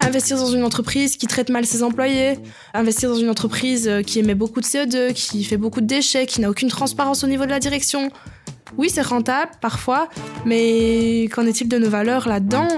Investir dans une entreprise qui traite mal ses employés, investir dans une entreprise euh, qui émet beaucoup de CO2, qui fait beaucoup de déchets, qui n'a aucune transparence au niveau de la direction. Oui, c'est rentable parfois, mais qu'en est-il de nos valeurs là-dedans?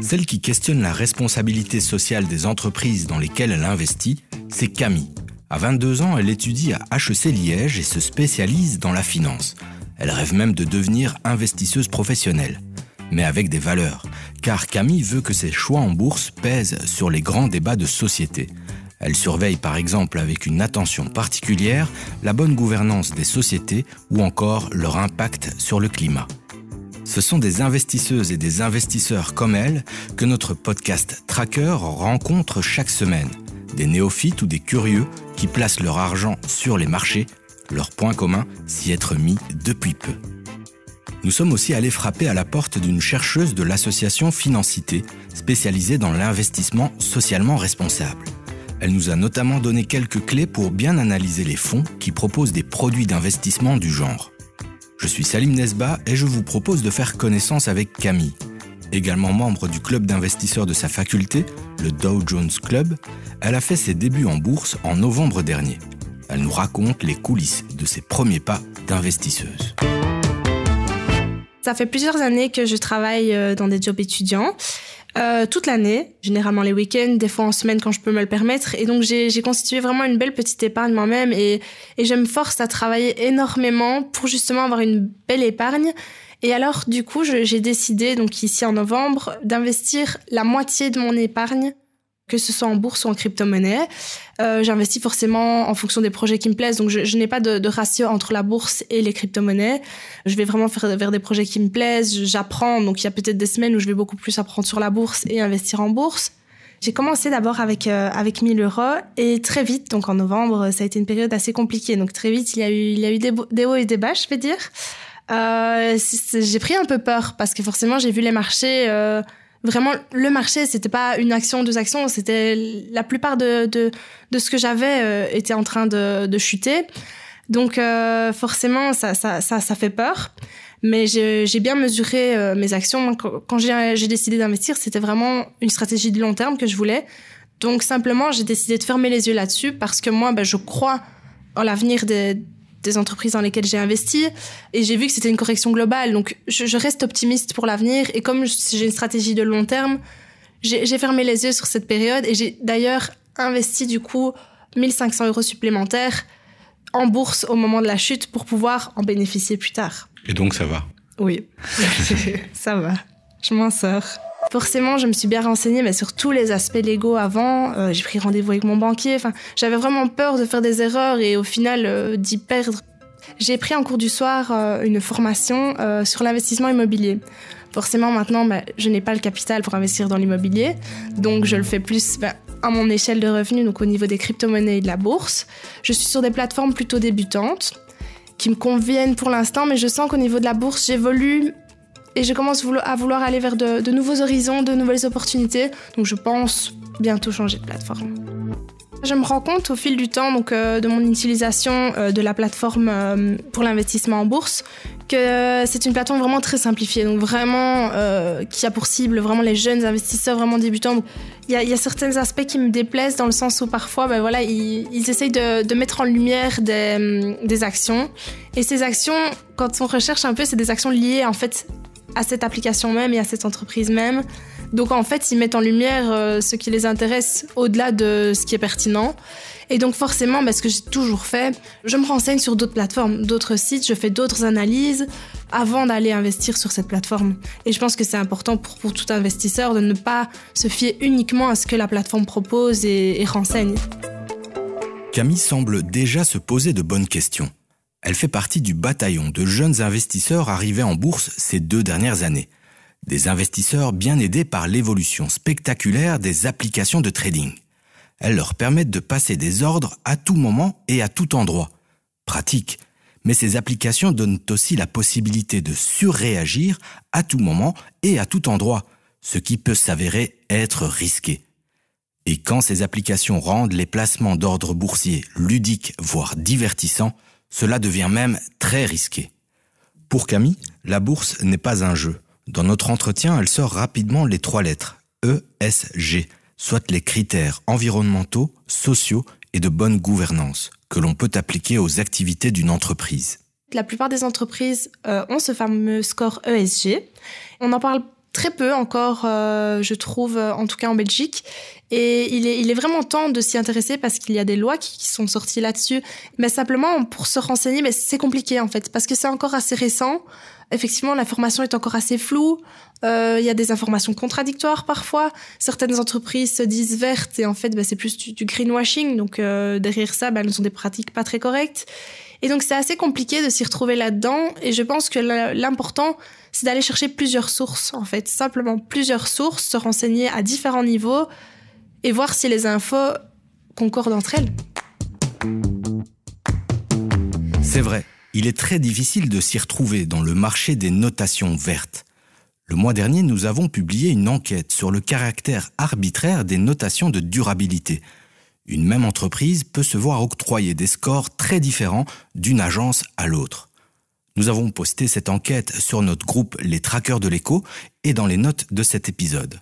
Celle qui questionne la responsabilité sociale des entreprises dans lesquelles elle investit, c'est Camille. À 22 ans, elle étudie à HEC Liège et se spécialise dans la finance. Elle rêve même de devenir investisseuse professionnelle, mais avec des valeurs, car Camille veut que ses choix en bourse pèsent sur les grands débats de société. Elle surveille par exemple avec une attention particulière la bonne gouvernance des sociétés ou encore leur impact sur le climat. Ce sont des investisseuses et des investisseurs comme elle que notre podcast Tracker rencontre chaque semaine. Des néophytes ou des curieux qui placent leur argent sur les marchés, leur point commun s'y être mis depuis peu. Nous sommes aussi allés frapper à la porte d'une chercheuse de l'association Financité, spécialisée dans l'investissement socialement responsable. Elle nous a notamment donné quelques clés pour bien analyser les fonds qui proposent des produits d'investissement du genre. Je suis Salim Nesba et je vous propose de faire connaissance avec Camille. Également membre du club d'investisseurs de sa faculté, le Dow Jones Club, elle a fait ses débuts en bourse en novembre dernier. Elle nous raconte les coulisses de ses premiers pas d'investisseuse. Ça fait plusieurs années que je travaille euh, dans des jobs étudiants. Euh, toute l'année, généralement les week-ends, des fois en semaine quand je peux me le permettre. Et donc j'ai constitué vraiment une belle petite épargne moi-même et, et je me force à travailler énormément pour justement avoir une belle épargne. Et alors du coup, j'ai décidé, donc ici en novembre, d'investir la moitié de mon épargne que ce soit en bourse ou en crypto-monnaie. Euh, J'investis forcément en fonction des projets qui me plaisent, donc je, je n'ai pas de, de, ratio entre la bourse et les crypto-monnaies. Je vais vraiment faire vers des projets qui me plaisent, j'apprends, donc il y a peut-être des semaines où je vais beaucoup plus apprendre sur la bourse et investir en bourse. J'ai commencé d'abord avec euh, avec 1000 euros et très vite, donc en novembre, ça a été une période assez compliquée. Donc très vite, il y a eu il y a eu des, hauts et des bas, je vais dire. Euh, j'ai pris un peu peur parce que forcément j'ai vu les marchés euh, vraiment le marché c'était pas une action deux actions. C'était la plupart de, de, de ce que j'avais euh, était en train de, de chuter. Donc euh, forcément ça, ça, ça, ça fait peur. Mais j'ai bien mesuré euh, mes actions. Quand j'ai décidé d'investir c'était vraiment une stratégie de long terme que je voulais. Donc simplement j'ai décidé de fermer les yeux là-dessus parce que moi ben, je crois en l'avenir des des entreprises dans lesquelles j'ai investi et j'ai vu que c'était une correction globale. Donc je, je reste optimiste pour l'avenir et comme j'ai une stratégie de long terme, j'ai fermé les yeux sur cette période et j'ai d'ailleurs investi du coup 1500 euros supplémentaires en bourse au moment de la chute pour pouvoir en bénéficier plus tard. Et donc ça va Oui, ça va. Je m'en sors. Forcément, je me suis bien renseignée, mais sur tous les aspects légaux avant. Euh, j'ai pris rendez-vous avec mon banquier. Enfin, j'avais vraiment peur de faire des erreurs et au final euh, d'y perdre. J'ai pris en cours du soir euh, une formation sur l'investissement immobilier. Forcément, maintenant, bah, je n'ai pas le capital pour investir dans l'immobilier, donc je le fais plus bah, à mon échelle de revenus, donc au niveau des crypto-monnaies et de la bourse. Je suis sur des plateformes plutôt débutantes qui me conviennent pour l'instant, mais je sens qu'au niveau de la bourse, j'évolue et je commence à vouloir aller vers de, nouveaux horizons, de nouvelles opportunités. Donc je pense bientôt changer de plateforme. Je me rends compte au fil du temps donc, euh, de mon utilisation euh, de la plateforme euh, pour l'investissement en bourse que c'est une plateforme vraiment très simplifiée, donc vraiment qui a pour cible vraiment les jeunes investisseurs vraiment débutants. Il y a, certains aspects qui me déplaisent dans le sens où parfois, ben voilà, ils, essayent de, mettre en lumière des, des actions et ces actions, quand on recherche un peu, c'est des actions liées en fait à cette application même et à cette entreprise même. Donc en fait, ils mettent en lumière euh, ce qui les intéresse au-delà de ce qui est pertinent. Et donc forcément, bah, ce que j'ai toujours fait, je me renseigne sur d'autres plateformes, d'autres sites, je fais d'autres analyses avant d'aller investir sur cette plateforme. Et je pense que c'est important pour, tout investisseur de ne pas se fier uniquement à ce que la plateforme propose et renseigne. Camille semble déjà se poser de bonnes questions. Elle fait partie du bataillon de jeunes investisseurs arrivés en bourse ces deux dernières années. Des investisseurs bien aidés par l'évolution spectaculaire des applications de trading. Elles leur permettent de passer des ordres à tout moment et à tout endroit. Pratique. Mais ces applications donnent aussi la possibilité de surréagir à tout moment et à tout endroit, ce qui peut s'avérer être risqué. Et quand ces applications rendent les placements d'ordre boursier ludiques, voire divertissants, cela devient même très risqué. Pour Camille, la bourse n'est pas un jeu, Dans notre entretien, elle sort rapidement les trois lettres ESG, soit les critères environnementaux, sociaux et de bonne gouvernance que l'on peut appliquer aux activités d'une entreprise. La plupart des entreprises euh, ont ce fameux score ESG. On en parle très peu encore, euh, je trouve, en tout cas en Belgique. Et il est, il est vraiment temps de s'y intéresser parce qu'il y a des lois qui, sont sorties là-dessus. Mais simplement, pour se renseigner, mais c'est compliqué en fait, parce que c'est encore assez récent. Effectivement, l'information est encore assez floue. Euh, il y a des informations contradictoires parfois. Certaines entreprises se disent vertes et en fait, bah, c'est plus du, greenwashing. Donc euh, derrière ça, bah, elles sont des pratiques pas très correctes. Et donc c'est assez compliqué de s'y retrouver là-dedans. Et je pense que l'important, c'est d'aller chercher plusieurs sources, en fait. Simplement plusieurs sources, se renseigner à différents niveaux et voir si les infos concordent entre elles. C'est vrai, il est très difficile de s'y retrouver dans le marché des notations vertes. Le mois dernier, nous avons publié une enquête sur le caractère arbitraire des notations de durabilité une même entreprise peut se voir octroyer des scores très différents d'une agence à l'autre. Nous avons posté cette enquête sur notre groupe Les Traqueurs de l'écho et dans les notes de cet épisode.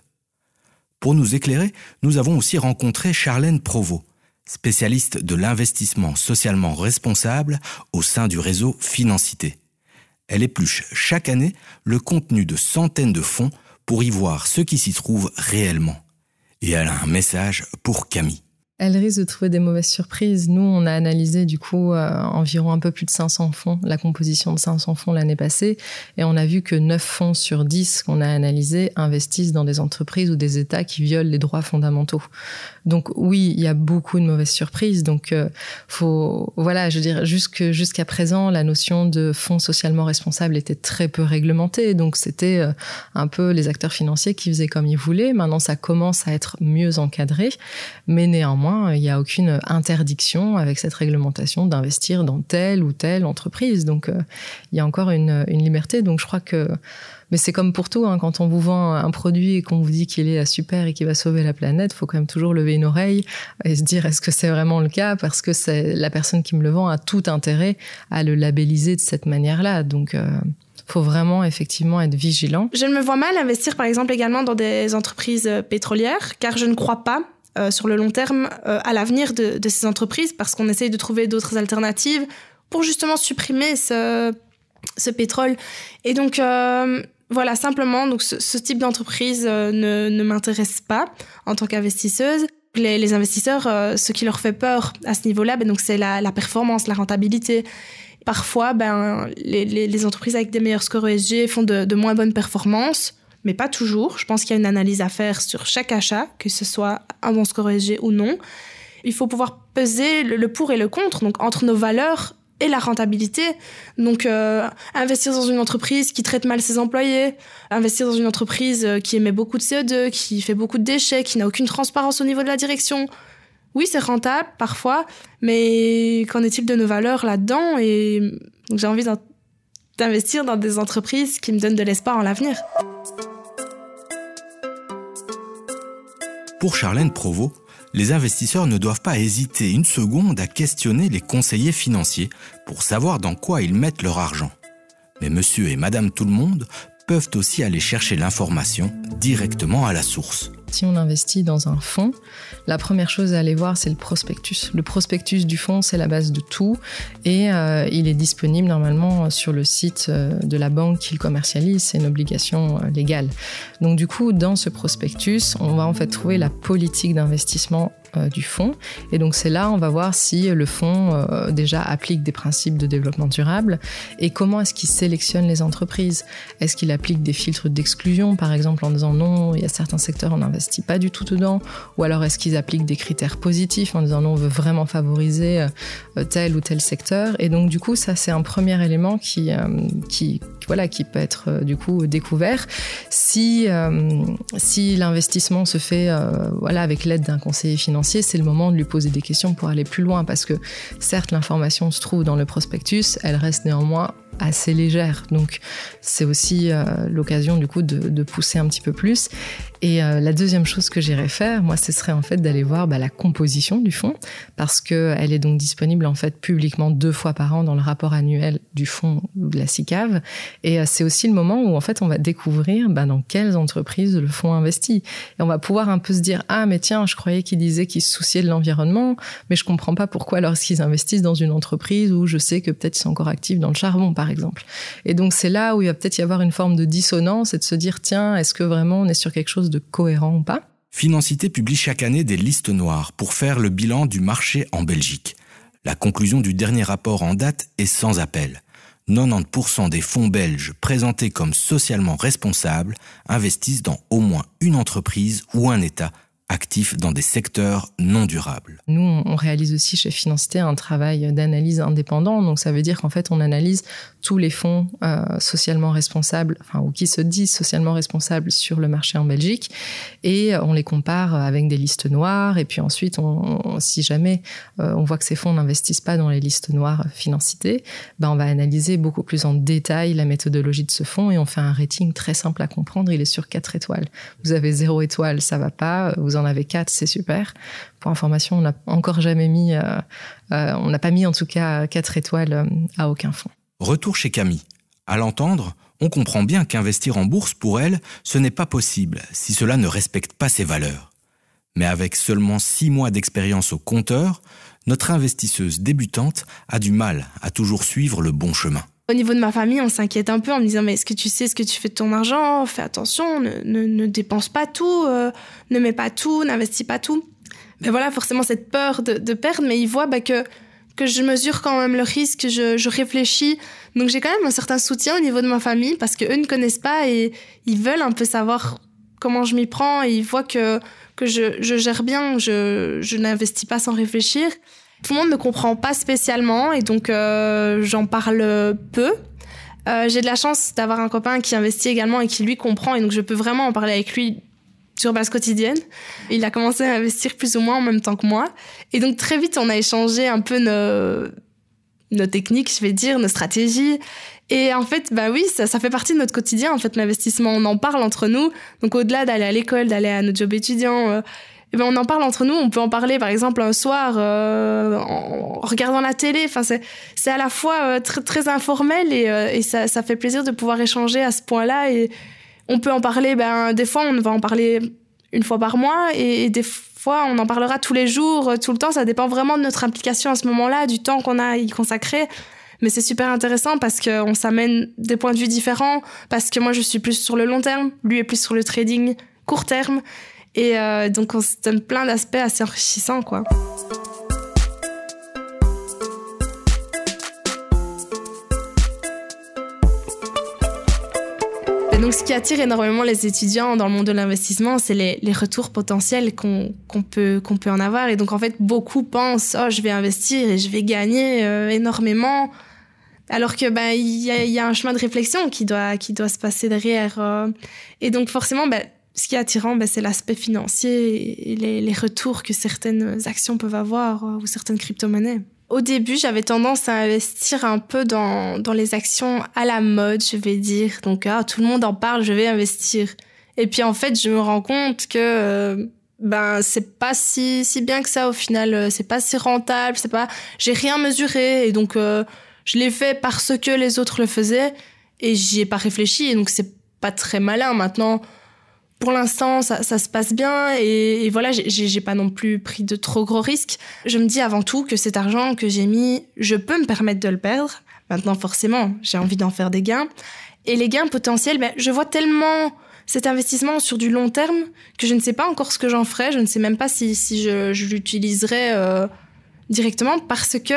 Pour nous éclairer, nous avons aussi rencontré Charlène Provost, spécialiste de l'investissement socialement responsable au sein du réseau Financité. Elle épluche chaque année le contenu de centaines de fonds pour y voir ce qui s'y trouve réellement. Et elle a un message pour Camille. Elle risque de trouver des mauvaises surprises. Nous, on a analysé du coup euh, environ un peu plus de 500 fonds, la composition de 500 fonds l'année passée, et on a vu que 9 fonds sur 10 qu'on a analysés investissent dans des entreprises ou des États qui violent les droits fondamentaux. Donc oui, il y a beaucoup de mauvaises surprises. Donc euh, faut voilà, je veux dire jusqu'à présent, la notion de fonds socialement responsables était très peu réglementée. Donc c'était euh, un peu les acteurs financiers qui faisaient comme ils voulaient. Maintenant, ça commence à être mieux encadré, mais néanmoins il n'y a aucune interdiction avec cette réglementation d'investir dans telle ou telle entreprise. Donc, euh, il y a encore une, liberté. Donc, je crois que mais c'est comme pour tout, hein, quand on vous vend un produit et qu'on vous dit qu'il est super et qu'il va sauver la planète, faut quand même toujours lever une oreille et se dire est-ce que c'est vraiment le cas? Parce que la personne qui me le vend a tout intérêt à le labelliser de cette manière-là. Donc euh, faut vraiment effectivement être vigilant. Je me vois mal investir par exemple également dans des entreprises euh, pétrolières car je ne crois pas euh, sur le long terme euh, à l'avenir de, ces entreprises parce qu'on essaye de trouver d'autres alternatives pour justement supprimer ce, pétrole. Et donc, euh, voilà, simplement, donc ce, type d'entreprise ne, m'intéresse pas en tant qu'investisseuse. Les, les, investisseurs, ce qui leur fait peur à ce niveau-là, ben, c'est la, performance, la rentabilité. Parfois, ben, les, entreprises avec des meilleurs scores ESG font de moins bonnes performances mais pas toujours. Je pense qu'il y a une analyse à faire sur chaque achat, que ce soit un bon score ESG ou non. Il faut pouvoir peser le pour et le contre, donc entre nos valeurs et la rentabilité. Donc, euh, investir dans une entreprise qui traite mal ses employés, investir dans une entreprise euh, qui émet beaucoup de CO2, qui fait beaucoup de déchets, qui n'a aucune transparence au niveau de la direction. Oui, c'est rentable parfois, mais qu'en est-il de nos valeurs là-dedans? Et j'ai envie d'investir dans des entreprises qui me donnent de l'espoir en l'avenir. Pour Charlène Provost, les investisseurs ne doivent pas hésiter une seconde à questionner les conseillers financiers pour savoir dans quoi ils mettent leur argent. Mais monsieur et madame tout le monde peuvent aussi aller chercher l'information directement à la source. Si on investit dans un fonds, la première chose à aller voir, c'est le prospectus. Le prospectus du fonds, c'est la base de tout et euh, il est disponible normalement sur le site euh, de la banque qu'il commercialise. C'est une obligation euh, légale. Donc du coup, dans ce prospectus, on va en fait trouver la politique d'investissement du fonds. Et donc c'est là, on va voir si le fonds euh, déjà applique des principes de développement durable et comment est-ce qu'il sélectionne les entreprises? Est-ce qu'il applique des filtres d'exclusion, par exemple en disant non, il y a certains secteurs on n'investit pas du tout dedans, ou alors est-ce qu'ils appliquent des critères positifs en disant non, on veut vraiment favoriser euh, tel ou tel secteur? Et donc du coup, ça c'est un premier élément qui, qui, voilà, qui peut être du coup découvert. Si, si l'investissement se fait voilà, avec l'aide d'un conseiller financier, c'est le moment de lui poser des questions pour aller plus loin parce que certes l'information se trouve dans le prospectus, elle reste néanmoins assez légère. Donc c'est aussi euh, l'occasion du coup de, de, pousser un petit peu plus. Et euh, la deuxième chose que j'irais faire, moi, ce serait en fait d'aller voir bah, la composition du fonds, parce que elle est donc disponible en fait publiquement deux fois par an dans le rapport annuel du fonds de la SICAV. Et euh, c'est aussi le moment où en fait on va découvrir bah, dans quelles entreprises le fonds investit. Et on va pouvoir un peu se dire ah mais tiens, je croyais qu'ils disaient qu'ils se souciaient de l'environnement, mais je comprends pas pourquoi lorsqu'ils investissent dans une entreprise où je sais que peut-être ils sont encore actifs dans le charbon par exemple. Et donc c'est là où il va peut-être y avoir une forme de dissonance et de se dire tiens, est-ce que vraiment on est sur quelque chose de cohérent ou pas Financité publie chaque année des listes noires pour faire le bilan du marché en Belgique. La conclusion du dernier rapport en date est sans appel. 90% des fonds belges présentés comme socialement responsables investissent dans au moins une entreprise ou un État actifs dans des secteurs non durables. Nous, on réalise aussi chez Financité un travail d'analyse indépendant. Donc, ça veut dire qu'en fait, on analyse tous les fonds euh, socialement responsables, enfin, ou qui se disent socialement responsables sur le marché en Belgique, et on les compare avec des listes noires. Et puis ensuite, si jamais euh, on voit que ces fonds n'investissent pas dans les listes noires Financité, ben, on va analyser beaucoup plus en détail la méthodologie de ce fonds et on fait un rating très simple à comprendre. Il est sur 4 étoiles. Vous avez 0 étoile, ça va pas. En avez quatre, c'est super. Pour information, on n'a encore jamais mis, euh, euh, on n'a pas mis en tout cas quatre étoiles euh, à aucun fonds. Retour chez Camille. À l'entendre, on comprend bien qu'investir en bourse pour elle, ce n'est pas possible si cela ne respecte pas ses valeurs. Mais avec seulement six mois d'expérience au compteur, notre investisseuse débutante a du mal à toujours suivre le bon chemin. Au niveau de ma famille, on s'inquiète un peu en me disant mais est-ce que tu sais ce que tu fais de ton argent? Fais attention, ne, ne, dépense pas tout, euh, ne mets pas tout, n'investis pas tout. Mais voilà, forcément cette peur de, de perdre, mais ils voient bah, que que je mesure quand même le risque, je, je réfléchis. Donc j'ai quand même un certain soutien au niveau de ma famille parce que eux ne connaissent pas et ils veulent un peu savoir comment je m'y prends. Et ils voient que que je, je gère bien, je, je n'investis pas sans réfléchir. Tout le monde ne comprend pas spécialement et donc euh, j'en parle peu. Euh, j'ai de la chance d'avoir un copain qui investit également et qui lui comprend et donc je peux vraiment en parler avec lui sur base quotidienne. Il a commencé à investir plus ou moins en même temps que moi et donc très vite on a échangé un peu nos, nos techniques, je vais dire, nos stratégies. Et en fait, bah oui, ça, ça fait partie de notre quotidien, en fait, l'investissement. On en parle entre nous. Donc, au-delà d'aller à l'école, d'aller à notre job étudiant, euh, eh ben on en parle entre nous. On peut en parler, par exemple, un soir euh, en regardant la télé. Enfin, c'est à la fois euh, très très informel et, euh, et ça, ça fait plaisir de pouvoir échanger à ce point-là. Et on peut en parler. Ben des fois, on va en parler une fois par mois et, des fois, on en parlera tous les jours, tout le temps. Ça dépend vraiment de notre implication à ce moment-là, du temps qu'on a y consacrer. Mais c'est super intéressant parce qu'on s'amène des points de vue différents, parce que moi je suis plus sur le long terme, lui est plus sur le trading court terme. Et euh, donc, on se donne plein d'aspects assez enrichissants, quoi. Donc, ce qui attire énormément les étudiants dans le monde de l'investissement, c'est les, retours potentiels qu'on peut, en avoir. Et donc, en fait, beaucoup pensent, oh, je vais investir et je vais gagner euh, énormément. Alors que ben y a, un chemin de réflexion qui doit qui doit se passer derrière. Euh. Et donc forcément, ben, ce qui est attirant, ben, c'est l'aspect financier et les, retours que certaines actions peuvent avoir euh, ou certaines crypto-monnaies. Au début, j'avais tendance à investir un peu dans, dans les actions à la mode, je vais dire. Donc, ah, tout le monde en parle, je vais investir. Et puis, en fait, je me rends compte que euh, ben c'est pas si si bien que ça au final. Euh, c'est pas si rentable. C'est pas. J'ai rien mesuré et donc je l'ai fait parce que les autres le faisaient et j'y ai pas réfléchi. Et donc, c'est pas très malin maintenant pour l'instant, ça, ça, se passe bien et, voilà, j'ai pas non plus pris de trop gros risques. Je me dis avant tout que cet argent que j'ai mis, je peux me permettre de le perdre. Maintenant, forcément, j'ai envie d'en faire des gains. Et les gains potentiels, ben, je vois tellement cet investissement sur du long terme que je ne sais pas encore ce que j'en ferai. Je ne sais même pas si, si je, je l'utiliserai euh, directement parce que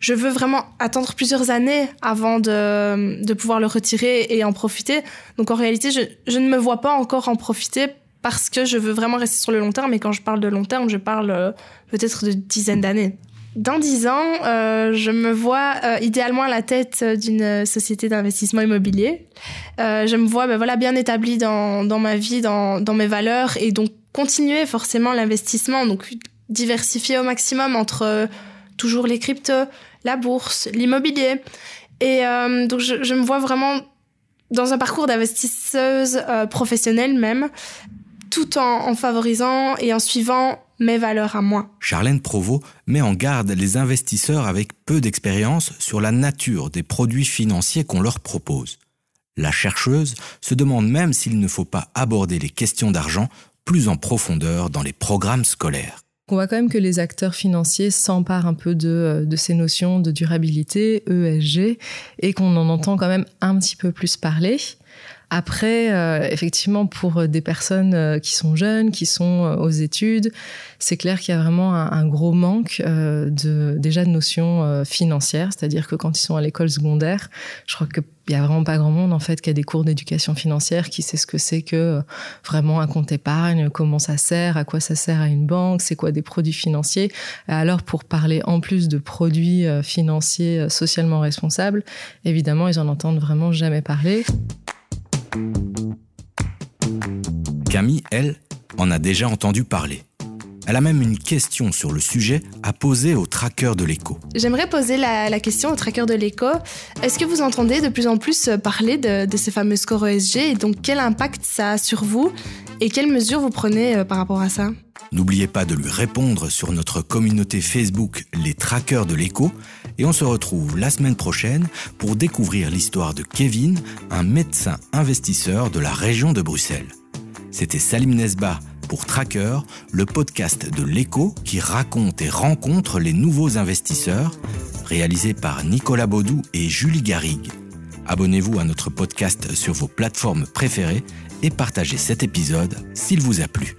je veux vraiment attendre plusieurs années avant de, de pouvoir le retirer et en profiter. Donc en réalité, je, je, ne me vois pas encore en profiter parce que je veux vraiment rester sur le long terme. Et quand je parle de long terme, je parle euh, peut-être de dizaines d'années. Dans dix ans, euh, je me vois euh, idéalement à la tête d'une société d'investissement immobilier. Euh, je me vois ben, voilà, bien établie dans, dans ma vie, dans, dans mes valeurs et donc continuer forcément l'investissement, donc diversifier au maximum entre toujours les cryptos, la bourse, l'immobilier. Et euh, donc je, me vois vraiment dans un parcours d'investisseuse euh, professionnelle même, tout en, en favorisant et en suivant mes valeurs à moi. Charlène Provost met en garde les investisseurs avec peu d'expérience sur la nature des produits financiers qu'on leur propose. La chercheuse se demande même s'il ne faut pas aborder les questions d'argent plus en profondeur dans les programmes scolaires. On voit quand même que les acteurs financiers s'emparent un peu de, euh, de, ces notions de durabilité, ESG, et qu'on en entend quand même un petit peu plus parler. Après, euh, effectivement, pour des personnes euh, qui sont jeunes, qui sont aux études, c'est clair qu'il y a vraiment un, gros manque de déjà de notions financières, c'est-à-dire que quand ils sont à l'école secondaire, je crois que il y a vraiment pas grand monde en fait qui a des cours d'éducation financière qui sait ce que c'est que euh, vraiment un compte épargne, comment ça sert, à quoi ça sert à une banque, c'est quoi des produits financiers. Alors pour parler en plus de produits euh, financiers euh, socialement responsables, évidemment ils en entendent vraiment jamais parler. Camille, elle, en a déjà entendu parler. Elle a même une question sur le sujet à poser au tracker de l'écho. J'aimerais poser la, question au tracker de l'écho. Est-ce que vous entendez de plus en plus parler de, ces fameux scores ESG et donc quel impact ça a sur vous et quelles mesures vous prenez euh, par rapport à ça? N'oubliez pas de lui répondre sur notre communauté Facebook Les Trackers de l'écho et on se retrouve la semaine prochaine pour découvrir l'histoire de Kevin, un médecin investisseur de la région de Bruxelles. C'était Salim Nesba pour Tracker, le podcast de l'écho qui raconte et rencontre les nouveaux investisseurs, réalisé par Nicolas Baudou et Julie Garrigue. Abonnez-vous à notre podcast sur vos plateformes préférées et partagez cet épisode s'il vous a plu.